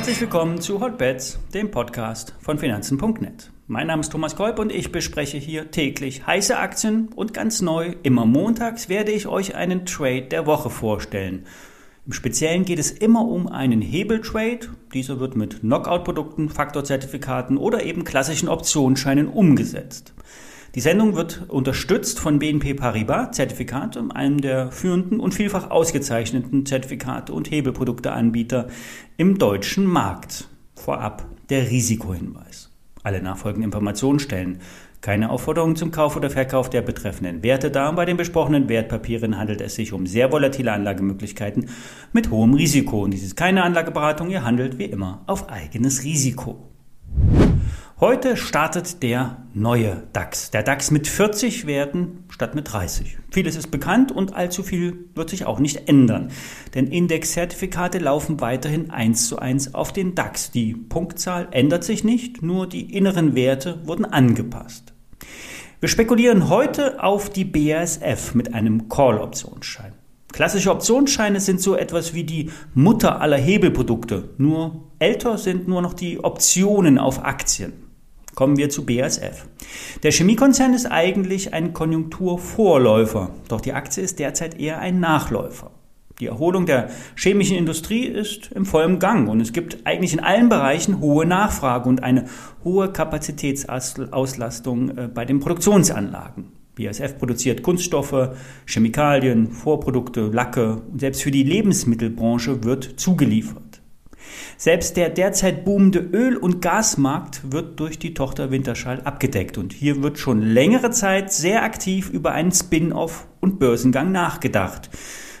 herzlich willkommen zu Hotbets, dem Podcast von Finanzen.net. Mein Name ist Thomas Kolb und ich bespreche hier täglich heiße Aktien und ganz neu, immer montags werde ich euch einen Trade der Woche vorstellen. Im Speziellen geht es immer um einen Hebeltrade. Dieser wird mit Knockout-Produkten, Faktorzertifikaten oder eben klassischen Optionsscheinen umgesetzt. Die Sendung wird unterstützt von BNP Paribas Zertifikate, einem der führenden und vielfach ausgezeichneten Zertifikate und Hebelprodukteanbieter im deutschen Markt. Vorab der Risikohinweis. Alle nachfolgenden Informationen stellen keine Aufforderung zum Kauf oder Verkauf der betreffenden Werte dar. Bei den besprochenen Wertpapieren handelt es sich um sehr volatile Anlagemöglichkeiten mit hohem Risiko. Und dies ist keine Anlageberatung, ihr handelt wie immer auf eigenes Risiko. Heute startet der neue DAX. Der DAX mit 40 Werten statt mit 30. Vieles ist bekannt und allzu viel wird sich auch nicht ändern. Denn Indexzertifikate laufen weiterhin eins zu eins auf den DAX. Die Punktzahl ändert sich nicht, nur die inneren Werte wurden angepasst. Wir spekulieren heute auf die BASF mit einem Call-Optionsschein. Klassische Optionsscheine sind so etwas wie die Mutter aller Hebelprodukte. Nur älter sind nur noch die Optionen auf Aktien. Kommen wir zu BASF. Der Chemiekonzern ist eigentlich ein Konjunkturvorläufer, doch die Aktie ist derzeit eher ein Nachläufer. Die Erholung der chemischen Industrie ist im vollen Gang und es gibt eigentlich in allen Bereichen hohe Nachfrage und eine hohe Kapazitätsauslastung äh, bei den Produktionsanlagen. BASF produziert Kunststoffe, Chemikalien, Vorprodukte, Lacke und selbst für die Lebensmittelbranche wird zugeliefert. Selbst der derzeit boomende Öl- und Gasmarkt wird durch die Tochter Winterschall abgedeckt und hier wird schon längere Zeit sehr aktiv über einen Spin-off und Börsengang nachgedacht.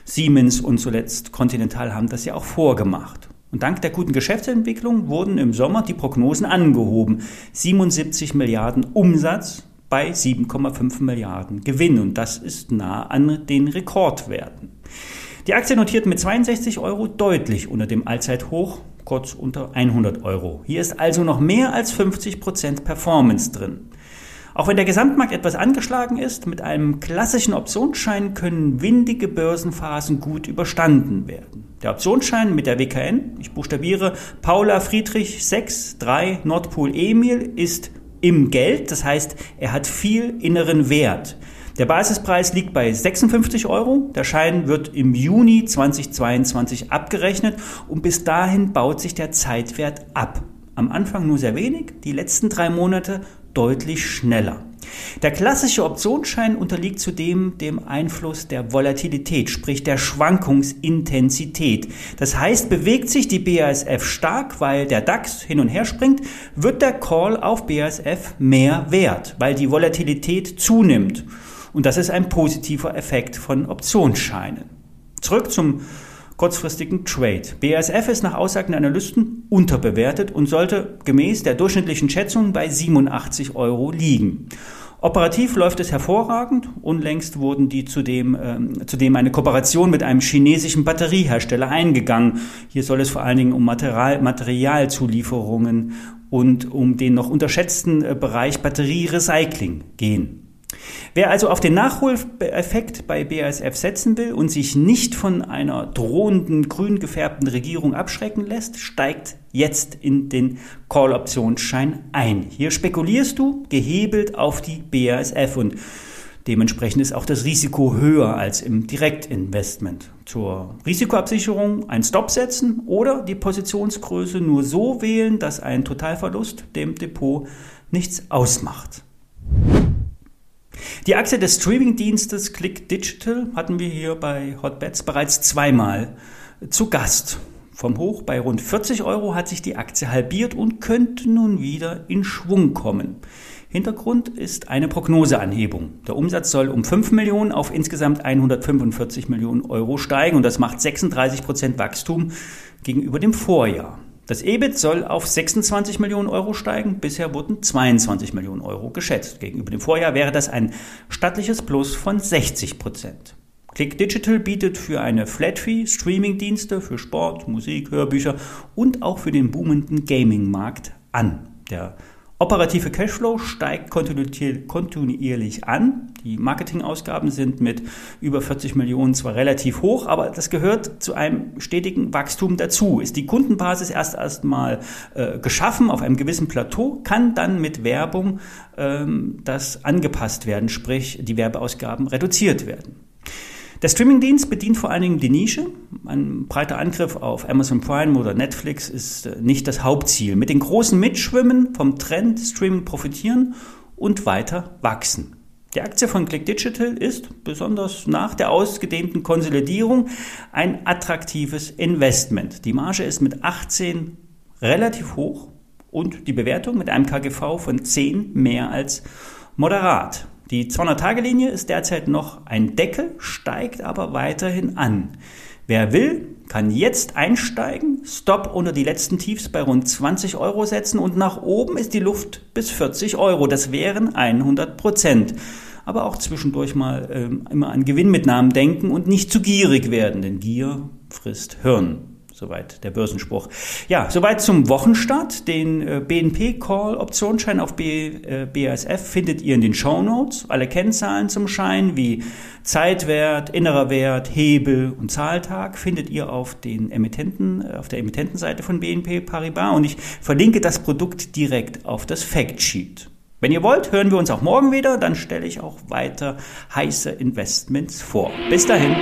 Siemens und zuletzt Continental haben das ja auch vorgemacht. Und dank der guten Geschäftsentwicklung wurden im Sommer die Prognosen angehoben. 77 Milliarden Umsatz bei 7,5 Milliarden Gewinn. Und das ist nah an den Rekordwerten. Die Aktie notiert mit 62 Euro deutlich unter dem Allzeithoch kurz unter 100 Euro. Hier ist also noch mehr als 50% Performance drin. Auch wenn der Gesamtmarkt etwas angeschlagen ist, mit einem klassischen Optionsschein können windige Börsenphasen gut überstanden werden. Der Optionsschein mit der WKN, ich buchstabiere Paula Friedrich 6 3 Nordpol Emil, ist im Geld, das heißt, er hat viel inneren Wert. Der Basispreis liegt bei 56 Euro. Der Schein wird im Juni 2022 abgerechnet und bis dahin baut sich der Zeitwert ab. Am Anfang nur sehr wenig, die letzten drei Monate deutlich schneller. Der klassische Optionsschein unterliegt zudem dem Einfluss der Volatilität, sprich der Schwankungsintensität. Das heißt, bewegt sich die BASF stark, weil der DAX hin und her springt, wird der Call auf BASF mehr wert, weil die Volatilität zunimmt. Und das ist ein positiver Effekt von Optionsscheinen. Zurück zum kurzfristigen Trade. BASF ist nach Aussagen der Analysten unterbewertet und sollte gemäß der durchschnittlichen Schätzung bei 87 Euro liegen. Operativ läuft es hervorragend. Unlängst wurden die zudem, ähm, zudem eine Kooperation mit einem chinesischen Batteriehersteller eingegangen. Hier soll es vor allen Dingen um Material, Materialzulieferungen und um den noch unterschätzten äh, Bereich Batterierecycling gehen. Wer also auf den Nachholeffekt bei BASF setzen will und sich nicht von einer drohenden grün gefärbten Regierung abschrecken lässt, steigt jetzt in den Call-Optionsschein ein. Hier spekulierst du gehebelt auf die BASF und dementsprechend ist auch das Risiko höher als im Direktinvestment. Zur Risikoabsicherung ein Stop setzen oder die Positionsgröße nur so wählen, dass ein Totalverlust dem Depot nichts ausmacht. Die Aktie des Streamingdienstes Click Digital hatten wir hier bei Hotbets bereits zweimal zu Gast. Vom Hoch bei rund 40 Euro hat sich die Aktie halbiert und könnte nun wieder in Schwung kommen. Hintergrund ist eine Prognoseanhebung. Der Umsatz soll um 5 Millionen auf insgesamt 145 Millionen Euro steigen und das macht 36 Prozent Wachstum gegenüber dem Vorjahr. Das EBIT soll auf 26 Millionen Euro steigen. Bisher wurden 22 Millionen Euro geschätzt. Gegenüber dem Vorjahr wäre das ein stattliches Plus von 60 Prozent. Click Digital bietet für eine Flat-Fee Streaming-Dienste für Sport, Musik, Hörbücher und auch für den boomenden Gaming-Markt an. Der operative Cashflow steigt kontinuierlich an. Die Marketingausgaben sind mit über 40 Millionen zwar relativ hoch, aber das gehört zu einem stetigen Wachstum dazu. Ist die Kundenbasis erst erstmal äh, geschaffen auf einem gewissen Plateau, kann dann mit Werbung ähm, das angepasst werden, sprich die Werbeausgaben reduziert werden. Der Streamingdienst bedient vor allen Dingen die Nische. Ein breiter Angriff auf Amazon Prime oder Netflix ist äh, nicht das Hauptziel. Mit den großen Mitschwimmen vom Trend Streaming profitieren und weiter wachsen. Die Aktie von Click Digital ist, besonders nach der ausgedehnten Konsolidierung, ein attraktives Investment. Die Marge ist mit 18 relativ hoch und die Bewertung mit einem KGV von 10 mehr als moderat. Die 200-Tage-Linie ist derzeit noch ein Deckel, steigt aber weiterhin an. Wer will, kann jetzt einsteigen, Stop unter die letzten Tiefs bei rund 20 Euro setzen und nach oben ist die Luft bis 40 Euro. Das wären 100 Prozent. Aber auch zwischendurch mal ähm, immer an Gewinnmitnahmen denken und nicht zu gierig werden, denn Gier frisst Hirn. Soweit der Börsenspruch. Ja, soweit zum Wochenstart. Den äh, BNP Call Optionsschein auf B, äh, BASF findet ihr in den Show Notes. Alle Kennzahlen zum Schein wie Zeitwert, innerer Wert, Hebel und Zahltag findet ihr auf den Emittenten, äh, auf der Emittentenseite von BNP Paribas und ich verlinke das Produkt direkt auf das Factsheet. Wenn ihr wollt, hören wir uns auch morgen wieder, dann stelle ich auch weiter heiße Investments vor. Bis dahin.